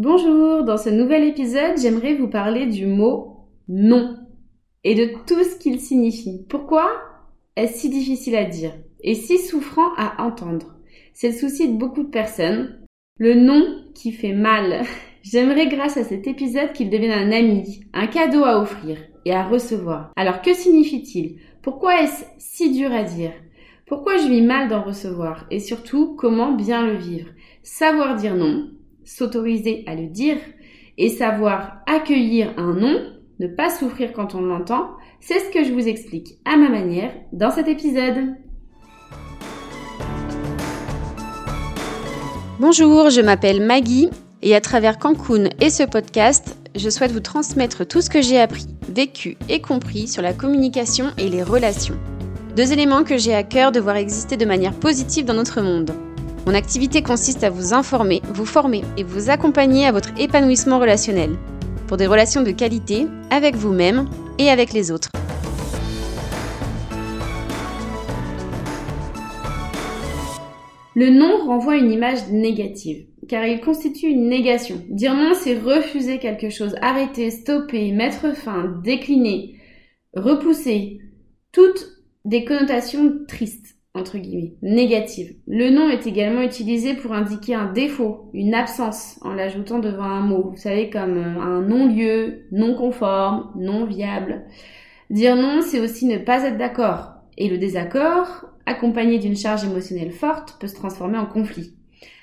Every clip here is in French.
Bonjour, dans ce nouvel épisode, j'aimerais vous parler du mot non et de tout ce qu'il signifie. Pourquoi est-ce si difficile à dire et si souffrant à entendre? C'est le souci de beaucoup de personnes. Le non qui fait mal. J'aimerais grâce à cet épisode qu'il devienne un ami, un cadeau à offrir et à recevoir. Alors que signifie-t-il? Pourquoi est-ce si dur à dire? Pourquoi je vis mal d'en recevoir? Et surtout comment bien le vivre? Savoir dire non, s'autoriser à le dire et savoir accueillir un non, ne pas souffrir quand on l'entend, c'est ce que je vous explique à ma manière dans cet épisode. Bonjour, je m'appelle Maggie et à travers Cancun et ce podcast, je souhaite vous transmettre tout ce que j'ai appris, vécu et compris sur la communication et les relations. Deux éléments que j'ai à cœur de voir exister de manière positive dans notre monde. Mon activité consiste à vous informer, vous former et vous accompagner à votre épanouissement relationnel, pour des relations de qualité avec vous-même et avec les autres. Le non renvoie une image négative, car il constitue une négation. Dire non, c'est refuser quelque chose, arrêter, stopper, mettre fin, décliner, repousser. Toutes des connotations tristes, entre guillemets, négatives. Le nom est également utilisé pour indiquer un défaut, une absence, en l'ajoutant devant un mot. Vous savez, comme euh, un non-lieu, non conforme, non viable. Dire non, c'est aussi ne pas être d'accord. Et le désaccord, accompagné d'une charge émotionnelle forte, peut se transformer en conflit.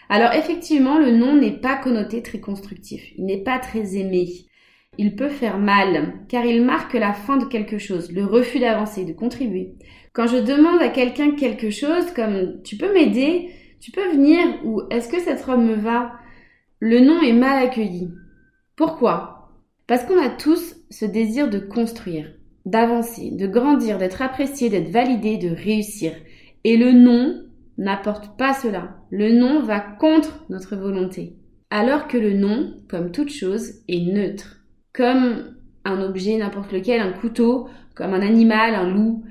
Alors effectivement, le non n'est pas connoté très constructif. Il n'est pas très aimé. Il peut faire mal, car il marque la fin de quelque chose, le refus d'avancer, de contribuer. Quand je demande à quelqu'un quelque chose, comme tu peux m'aider, tu peux venir, ou est-ce que cette robe me va, le nom est mal accueilli. Pourquoi? Parce qu'on a tous ce désir de construire, d'avancer, de grandir, d'être apprécié, d'être validé, de réussir. Et le nom n'apporte pas cela. Le nom va contre notre volonté. Alors que le nom, comme toute chose, est neutre comme un objet, n'importe lequel, un couteau, comme un animal, un loup,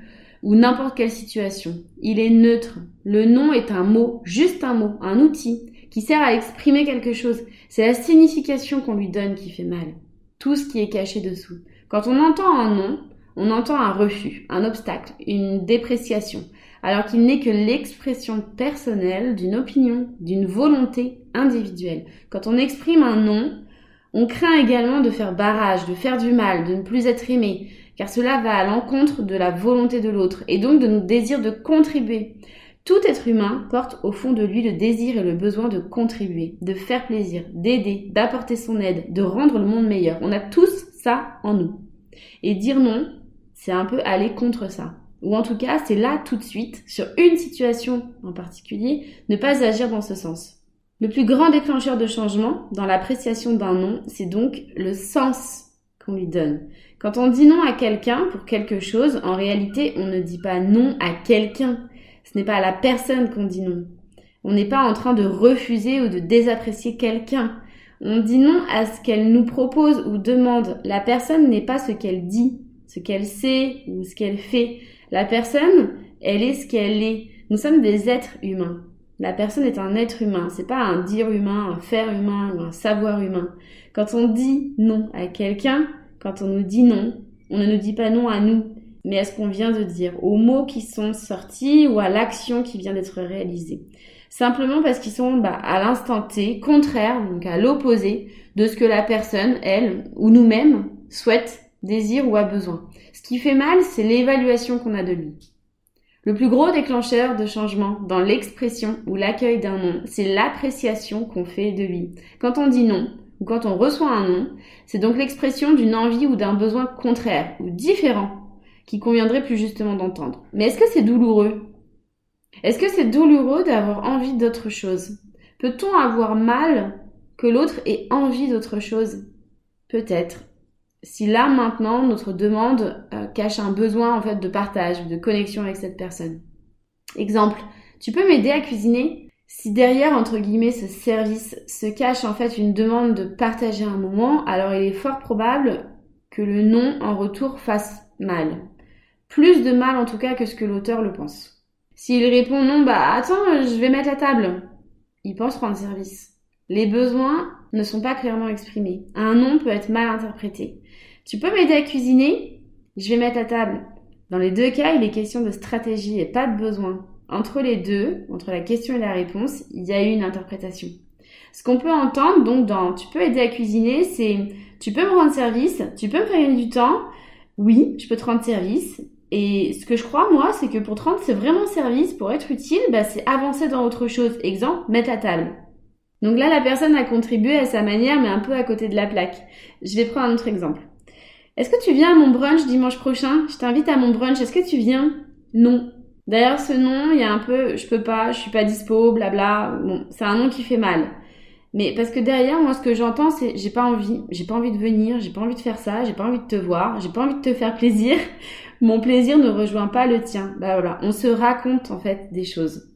ou n'importe quelle situation. Il est neutre. Le nom est un mot, juste un mot, un outil, qui sert à exprimer quelque chose. C'est la signification qu'on lui donne qui fait mal. Tout ce qui est caché dessous. Quand on entend un nom, on entend un refus, un obstacle, une dépréciation, alors qu'il n'est que l'expression personnelle d'une opinion, d'une volonté individuelle. Quand on exprime un nom, on craint également de faire barrage, de faire du mal, de ne plus être aimé, car cela va à l'encontre de la volonté de l'autre et donc de notre désir de contribuer. Tout être humain porte au fond de lui le désir et le besoin de contribuer, de faire plaisir, d'aider, d'apporter son aide, de rendre le monde meilleur. On a tous ça en nous. Et dire non, c'est un peu aller contre ça. Ou en tout cas, c'est là tout de suite, sur une situation en particulier, ne pas agir dans ce sens. Le plus grand déclencheur de changement dans l'appréciation d'un nom, c'est donc le sens qu'on lui donne. Quand on dit non à quelqu'un pour quelque chose, en réalité, on ne dit pas non à quelqu'un. Ce n'est pas à la personne qu'on dit non. On n'est pas en train de refuser ou de désapprécier quelqu'un. On dit non à ce qu'elle nous propose ou demande. La personne n'est pas ce qu'elle dit, ce qu'elle sait ou ce qu'elle fait. La personne, elle est ce qu'elle est. Nous sommes des êtres humains. La personne est un être humain, c'est pas un dire humain, un faire humain ou un savoir humain. Quand on dit non à quelqu'un, quand on nous dit non, on ne nous dit pas non à nous, mais à ce qu'on vient de dire, aux mots qui sont sortis ou à l'action qui vient d'être réalisée. Simplement parce qu'ils sont bah, à l'instant T, contraires, donc à l'opposé de ce que la personne, elle, ou nous-mêmes, souhaite, désire ou a besoin. Ce qui fait mal, c'est l'évaluation qu'on a de lui. Le plus gros déclencheur de changement dans l'expression ou l'accueil d'un nom, c'est l'appréciation qu'on fait de lui. Quand on dit non, ou quand on reçoit un non, c'est donc l'expression d'une envie ou d'un besoin contraire ou différent qui conviendrait plus justement d'entendre. Mais est-ce que c'est douloureux? Est-ce que c'est douloureux d'avoir envie d'autre chose? Peut-on avoir mal que l'autre ait envie d'autre chose? Peut-être si là maintenant notre demande euh, cache un besoin en fait de partage, de connexion avec cette personne. Exemple, tu peux m'aider à cuisiner? Si derrière entre guillemets ce service se cache en fait une demande de partager un moment, alors il est fort probable que le non en retour fasse mal. Plus de mal en tout cas que ce que l'auteur le pense. S'il répond non, bah attends, je vais mettre la table. Il pense prendre service. Les besoins ne sont pas clairement exprimés. Un non peut être mal interprété. Tu peux m'aider à cuisiner? Je vais mettre à table. Dans les deux cas, il est question de stratégie et pas de besoin. Entre les deux, entre la question et la réponse, il y a une interprétation. Ce qu'on peut entendre, donc, dans tu peux aider à cuisiner, c'est tu peux me rendre service, tu peux me faire du temps, oui, je peux te rendre service. Et ce que je crois, moi, c'est que pour te rendre c'est vraiment service, pour être utile, bah, c'est avancer dans autre chose. Exemple, mettre à table. Donc là, la personne a contribué à sa manière, mais un peu à côté de la plaque. Je vais prendre un autre exemple. Est-ce que tu viens à mon brunch dimanche prochain? Je t'invite à mon brunch. Est-ce que tu viens? Non. D'ailleurs, ce nom, il y a un peu, je peux pas, je suis pas dispo, blabla. Bon, c'est un nom qui fait mal. Mais parce que derrière, moi, ce que j'entends, c'est j'ai pas envie, j'ai pas envie de venir, j'ai pas envie de faire ça, j'ai pas envie de te voir, j'ai pas envie de te faire plaisir. Mon plaisir ne rejoint pas le tien. Bah voilà, on se raconte en fait des choses.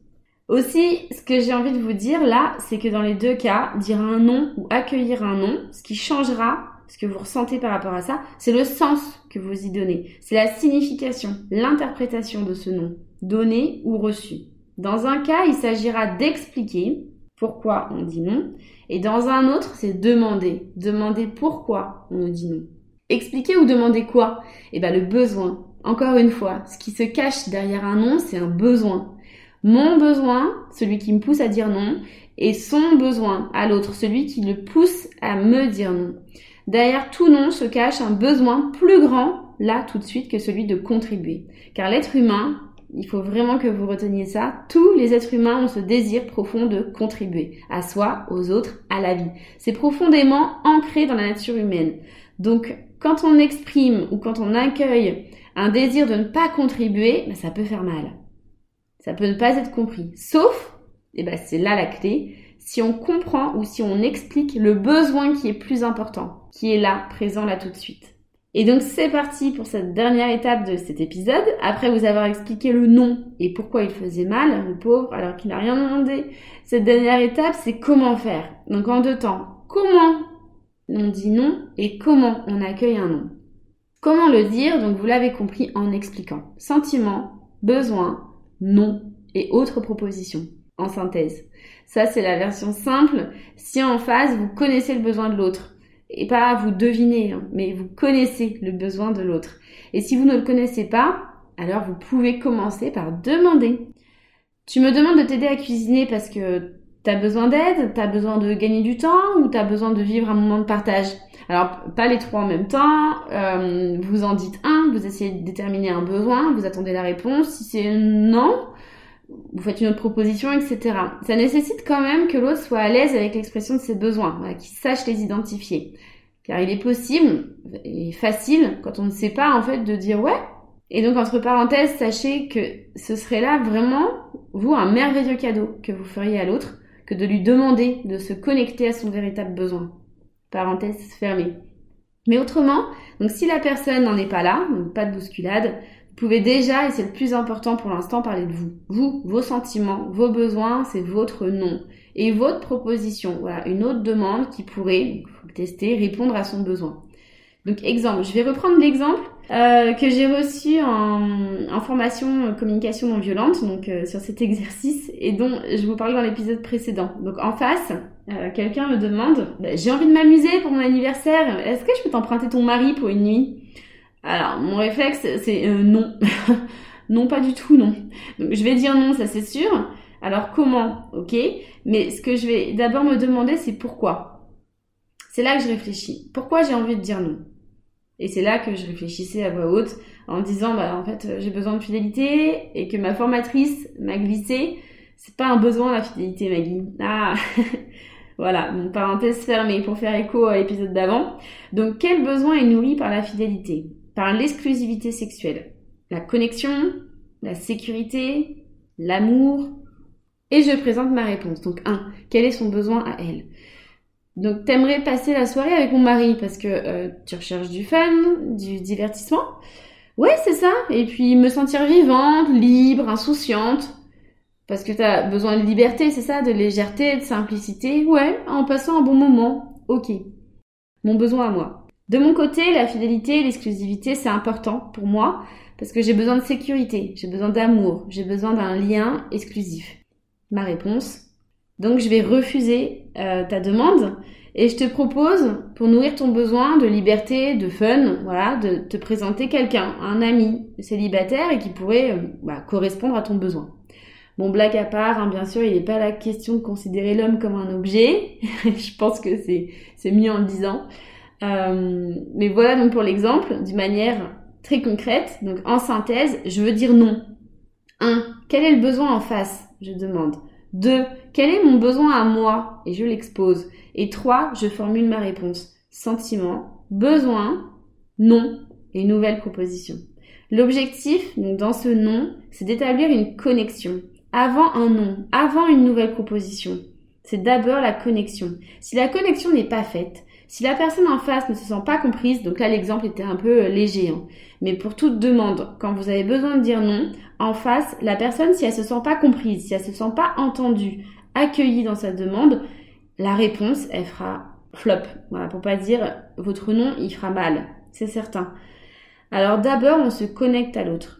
Aussi, ce que j'ai envie de vous dire là, c'est que dans les deux cas, dire un non ou accueillir un non, ce qui changera, ce que vous ressentez par rapport à ça, c'est le sens que vous y donnez. C'est la signification, l'interprétation de ce non, donné ou reçu. Dans un cas, il s'agira d'expliquer pourquoi on dit non, et dans un autre, c'est demander. Demander pourquoi on dit non. Expliquer ou demander quoi? Eh bien le besoin. Encore une fois, ce qui se cache derrière un non, c'est un besoin. Mon besoin, celui qui me pousse à dire non, et son besoin à l'autre, celui qui le pousse à me dire non. Derrière tout non se cache un besoin plus grand, là tout de suite, que celui de contribuer. Car l'être humain, il faut vraiment que vous reteniez ça, tous les êtres humains ont ce désir profond de contribuer à soi, aux autres, à la vie. C'est profondément ancré dans la nature humaine. Donc quand on exprime ou quand on accueille un désir de ne pas contribuer, ben, ça peut faire mal. Ça peut ne pas être compris. Sauf, et ben c'est là la clé, si on comprend ou si on explique le besoin qui est plus important, qui est là, présent là tout de suite. Et donc c'est parti pour cette dernière étape de cet épisode. Après vous avoir expliqué le nom et pourquoi il faisait mal, le pauvre, alors qu'il n'a rien demandé. Cette dernière étape, c'est comment faire. Donc en deux temps, comment on dit non et comment on accueille un non. Comment le dire Donc vous l'avez compris en expliquant. Sentiment, besoin, non et autres propositions en synthèse. Ça, c'est la version simple. Si en phase, vous connaissez le besoin de l'autre, et pas vous devinez, hein, mais vous connaissez le besoin de l'autre. Et si vous ne le connaissez pas, alors vous pouvez commencer par demander. Tu me demandes de t'aider à cuisiner parce que t'as besoin d'aide, t'as besoin de gagner du temps ou t'as besoin de vivre un moment de partage? Alors, pas les trois en même temps, euh, vous en dites un, vous essayez de déterminer un besoin, vous attendez la réponse. Si c'est non, vous faites une autre proposition, etc. Ça nécessite quand même que l'autre soit à l'aise avec l'expression de ses besoins, qu'il sache les identifier. Car il est possible et facile, quand on ne sait pas, en fait, de dire ouais. Et donc, entre parenthèses, sachez que ce serait là vraiment, vous, un merveilleux cadeau que vous feriez à l'autre, de lui demander de se connecter à son véritable besoin. Parenthèse fermée. Mais autrement, donc si la personne n'en est pas là, donc pas de bousculade, vous pouvez déjà, et c'est le plus important pour l'instant, parler de vous. Vous, vos sentiments, vos besoins, c'est votre nom. Et votre proposition, voilà, une autre demande qui pourrait, faut le tester, répondre à son besoin. Donc exemple, je vais reprendre l'exemple euh, que j'ai reçu en, formation communication non violente, donc euh, sur cet exercice, et dont je vous parlais dans l'épisode précédent. Donc en face, euh, quelqu'un me demande, bah, j'ai envie de m'amuser pour mon anniversaire, est-ce que je peux t'emprunter ton mari pour une nuit? Alors, mon réflexe, c'est euh, non. non, pas du tout, non. Donc, je vais dire non, ça c'est sûr. Alors, comment? Ok. Mais ce que je vais d'abord me demander, c'est pourquoi? C'est là que je réfléchis. Pourquoi j'ai envie de dire non? Et c'est là que je réfléchissais à voix haute en disant, bah, en fait, j'ai besoin de fidélité et que ma formatrice m'a glissé. C'est pas un besoin la fidélité, Maggie. Ah Voilà, donc parenthèse fermée pour faire écho à l'épisode d'avant. Donc quel besoin est nourri par la fidélité? Par l'exclusivité sexuelle. La connexion, la sécurité, l'amour. Et je présente ma réponse. Donc 1. Quel est son besoin à elle? Donc t'aimerais passer la soirée avec mon mari parce que euh, tu recherches du fun, du divertissement. Ouais, c'est ça. Et puis me sentir vivante, libre, insouciante. Parce que t'as besoin de liberté, c'est ça, de légèreté, de simplicité. Ouais, en passant un bon moment. Ok. Mon besoin à moi. De mon côté, la fidélité, l'exclusivité, c'est important pour moi parce que j'ai besoin de sécurité, j'ai besoin d'amour, j'ai besoin d'un lien exclusif. Ma réponse, Donc je vais refuser euh, ta demande et je te propose, pour nourrir ton besoin de liberté, de fun, voilà, de te présenter quelqu'un, un ami célibataire et qui pourrait euh, bah, correspondre à ton besoin. Bon, blague à part, hein, bien sûr, il n'est pas la question de considérer l'homme comme un objet. je pense que c'est mieux en le disant. Euh, mais voilà donc pour l'exemple, d'une manière très concrète. Donc en synthèse, je veux dire non. 1. Quel est le besoin en face? Je demande. 2. Quel est mon besoin à moi? Et je l'expose. Et 3. Je formule ma réponse. Sentiment, besoin, non et nouvelle proposition. L'objectif, dans ce non, c'est d'établir une connexion. Avant un non, avant une nouvelle proposition. C'est d'abord la connexion. Si la connexion n'est pas faite, si la personne en face ne se sent pas comprise, donc là l'exemple était un peu euh, léger, hein, mais pour toute demande, quand vous avez besoin de dire non, en face, la personne, si elle se sent pas comprise, si elle se sent pas entendue, accueillie dans sa demande, la réponse, elle fera flop. Voilà, pour pas dire votre nom, il fera mal, c'est certain. Alors d'abord, on se connecte à l'autre.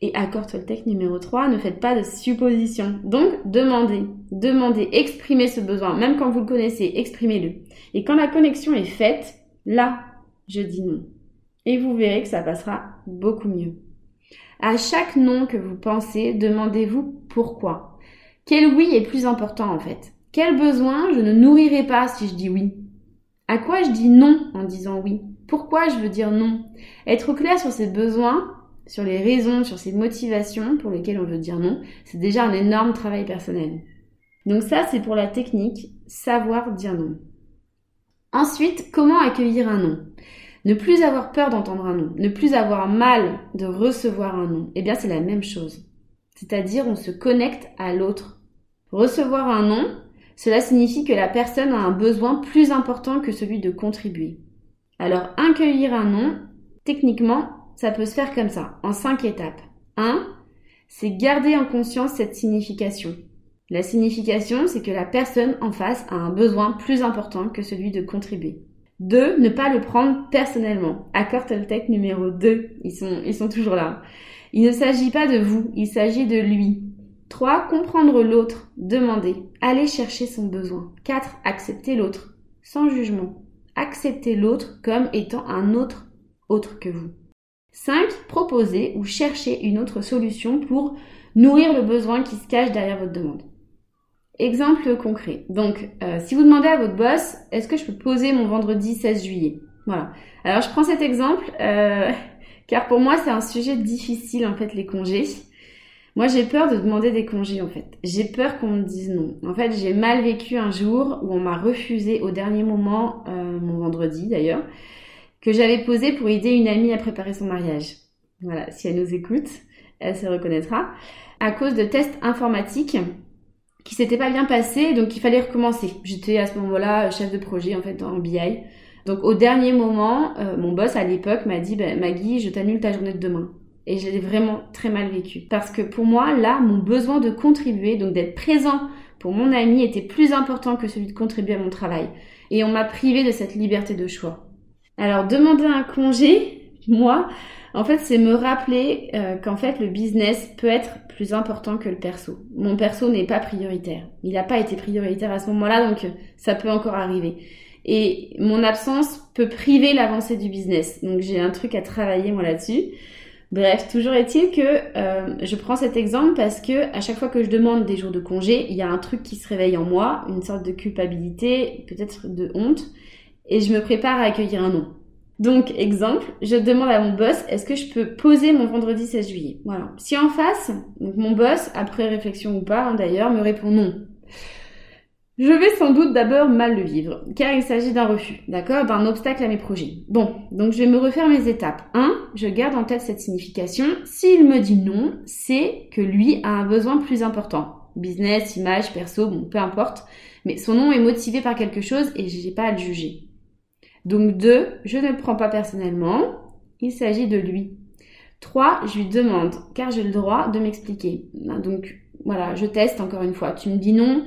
Et accord Toltec numéro 3, ne faites pas de suppositions. Donc, demandez, demandez, exprimez ce besoin. Même quand vous le connaissez, exprimez-le. Et quand la connexion est faite, là, je dis non. Et vous verrez que ça passera beaucoup mieux. À chaque non que vous pensez, demandez-vous pourquoi. Quel oui est plus important en fait? Quel besoin je ne nourrirai pas si je dis oui? À quoi je dis non en disant oui? Pourquoi je veux dire non? Être clair sur ses besoins sur les raisons, sur ces motivations pour lesquelles on veut dire non, c'est déjà un énorme travail personnel. Donc ça, c'est pour la technique, savoir dire non. Ensuite, comment accueillir un non? Ne plus avoir peur d'entendre un non, ne plus avoir mal de recevoir un non, eh bien c'est la même chose. C'est-à-dire on se connecte à l'autre. Recevoir un non, cela signifie que la personne a un besoin plus important que celui de contribuer. Alors accueillir un non, techniquement, ça peut se faire comme ça, en cinq étapes. 1. C'est garder en conscience cette signification. La signification, c'est que la personne en face a un besoin plus important que celui de contribuer. 2. Ne pas le prendre personnellement. Accord Toltec numéro 2. Ils sont, ils sont toujours là. Il ne s'agit pas de vous, il s'agit de lui. 3. Comprendre l'autre. Demander. Aller chercher son besoin. 4. Accepter l'autre. Sans jugement. Accepter l'autre comme étant un autre autre que vous. 5. Proposer ou chercher une autre solution pour nourrir le besoin qui se cache derrière votre demande. Exemple concret. Donc, euh, si vous demandez à votre boss, est-ce que je peux poser mon vendredi 16 juillet? Voilà. Alors, je prends cet exemple euh, car pour moi, c'est un sujet difficile en fait les congés. Moi, j'ai peur de demander des congés en fait. J'ai peur qu'on me dise non. En fait, j'ai mal vécu un jour où on m'a refusé au dernier moment euh, mon vendredi d'ailleurs que j'avais posé pour aider une amie à préparer son mariage. Voilà, si elle nous écoute, elle se reconnaîtra. À cause de tests informatiques qui s'étaient pas bien passés, donc il fallait recommencer. J'étais à ce moment-là chef de projet en fait dans BI. Donc au dernier moment, euh, mon boss à l'époque m'a dit bah, Maggie, je t'annule ta journée de demain. Et je l'ai vraiment très mal vécu. Parce que pour moi, là, mon besoin de contribuer, donc d'être présent pour mon ami, était plus important que celui de contribuer à mon travail. Et on m'a privé de cette liberté de choix. Alors, demander un congé, moi, en fait, c'est me rappeler euh, qu'en fait, le business peut être plus important que le perso. Mon perso n'est pas prioritaire. Il n'a pas été prioritaire à ce moment-là, donc euh, ça peut encore arriver. Et mon absence peut priver l'avancée du business. Donc j'ai un truc à travailler moi là-dessus. Bref, toujours est-il que euh, je prends cet exemple parce que à chaque fois que je demande des jours de congé, il y a un truc qui se réveille en moi, une sorte de culpabilité, peut-être de honte et je me prépare à accueillir un non. Donc, exemple, je demande à mon boss, est-ce que je peux poser mon vendredi 16 juillet? Voilà. Si en face, mon boss, après réflexion ou pas hein, d'ailleurs, me répond non. Je vais sans doute d'abord mal le vivre, car il s'agit d'un refus, d'accord? D'un obstacle à mes projets. Bon, donc je vais me refaire mes étapes. 1. Je garde en tête cette signification. S'il me dit non, c'est que lui a un besoin plus important. Business, image, perso, bon, peu importe. Mais son nom est motivé par quelque chose et j'ai pas à le juger. Donc 2, je ne le prends pas personnellement, il s'agit de lui. 3, je lui demande, car j'ai le droit de m'expliquer. Donc voilà, je teste encore une fois. Tu me dis non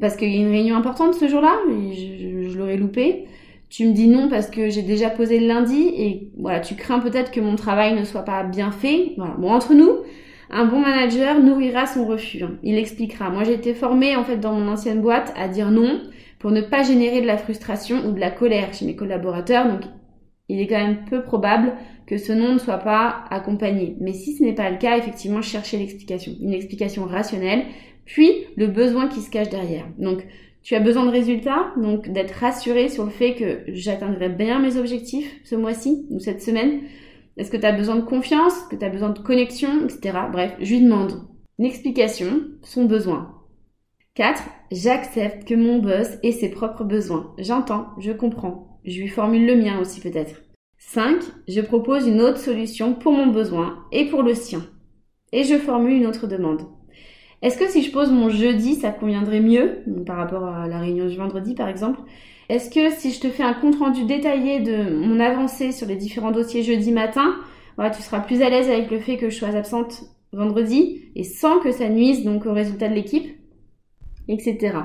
parce qu'il y a une réunion importante ce jour-là, je, je l'aurais loupé. Tu me dis non parce que j'ai déjà posé le lundi et voilà, tu crains peut-être que mon travail ne soit pas bien fait. Voilà. Bon, entre nous, Un bon manager nourrira son refus. Hein. Il expliquera. Moi, j'ai été formée en fait dans mon ancienne boîte à dire non pour ne pas générer de la frustration ou de la colère chez mes collaborateurs. Donc, il est quand même peu probable que ce non ne soit pas accompagné. Mais si ce n'est pas le cas, effectivement, cherchez l'explication. Une explication rationnelle, puis le besoin qui se cache derrière. Donc, tu as besoin de résultats, donc d'être rassuré sur le fait que j'atteindrai bien mes objectifs ce mois-ci ou cette semaine. Est-ce que tu as besoin de confiance, que tu as besoin de connexion, etc. Bref, je lui demande une explication, son besoin. 4. J'accepte que mon boss ait ses propres besoins. J'entends, je comprends. Je lui formule le mien aussi peut-être. 5. Je propose une autre solution pour mon besoin et pour le sien. Et je formule une autre demande. Est-ce que si je pose mon jeudi, ça conviendrait mieux par rapport à la réunion du vendredi par exemple? Est-ce que si je te fais un compte-rendu détaillé de mon avancée sur les différents dossiers jeudi matin, tu seras plus à l'aise avec le fait que je sois absente vendredi et sans que ça nuise donc au résultat de l'équipe, etc.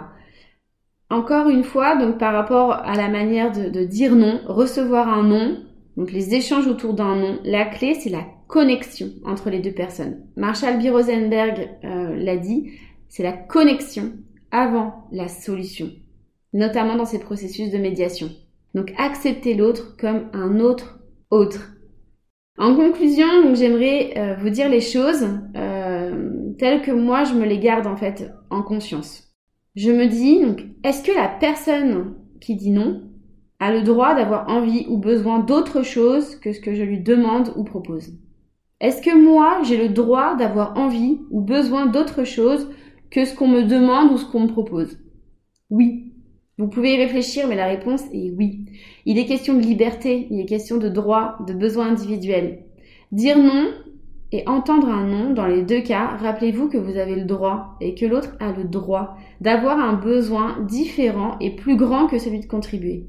Encore une fois, donc par rapport à la manière de, dire non, recevoir un non, donc les échanges autour d'un nom, la clé c'est la connexion entre les deux personnes. Marshall B. Rosenberg euh, l'a dit, c'est la connexion avant la solution, notamment dans ces processus de médiation. Donc accepter l'autre comme un autre autre. En conclusion, j'aimerais euh, vous dire les choses euh, telles que moi je me les garde en fait en conscience. Je me dis donc est-ce que la personne qui dit non a le droit d'avoir envie ou besoin d'autre chose que ce que je lui demande ou propose? Est-ce que moi, j'ai le droit d'avoir envie ou besoin d'autre chose que ce qu'on me demande ou ce qu'on me propose? Oui. Vous pouvez y réfléchir, mais la réponse est oui. Il est question de liberté, il est question de droit, de besoin individuel. Dire non et entendre un non, dans les deux cas, rappelez-vous que vous avez le droit et que l'autre a le droit d'avoir un besoin différent et plus grand que celui de contribuer.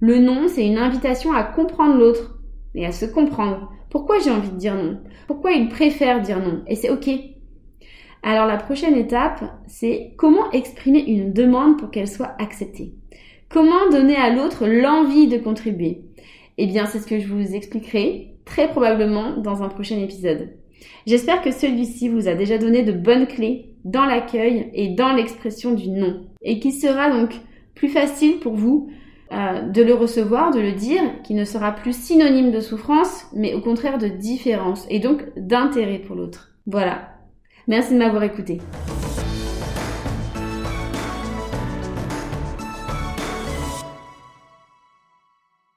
Le non, c'est une invitation à comprendre l'autre et à se comprendre. Pourquoi j'ai envie de dire non? Pourquoi il préfère dire non? Et c'est ok. Alors la prochaine étape, c'est comment exprimer une demande pour qu'elle soit acceptée. Comment donner à l'autre l'envie de contribuer? Eh bien, c'est ce que je vous expliquerai très probablement dans un prochain épisode. J'espère que celui-ci vous a déjà donné de bonnes clés dans l'accueil et dans l'expression du non et qu'il sera donc plus facile pour vous euh, de le recevoir, de le dire, qui ne sera plus synonyme de souffrance, mais au contraire de différence et donc d'intérêt pour l'autre. Voilà. Merci de m'avoir écouté.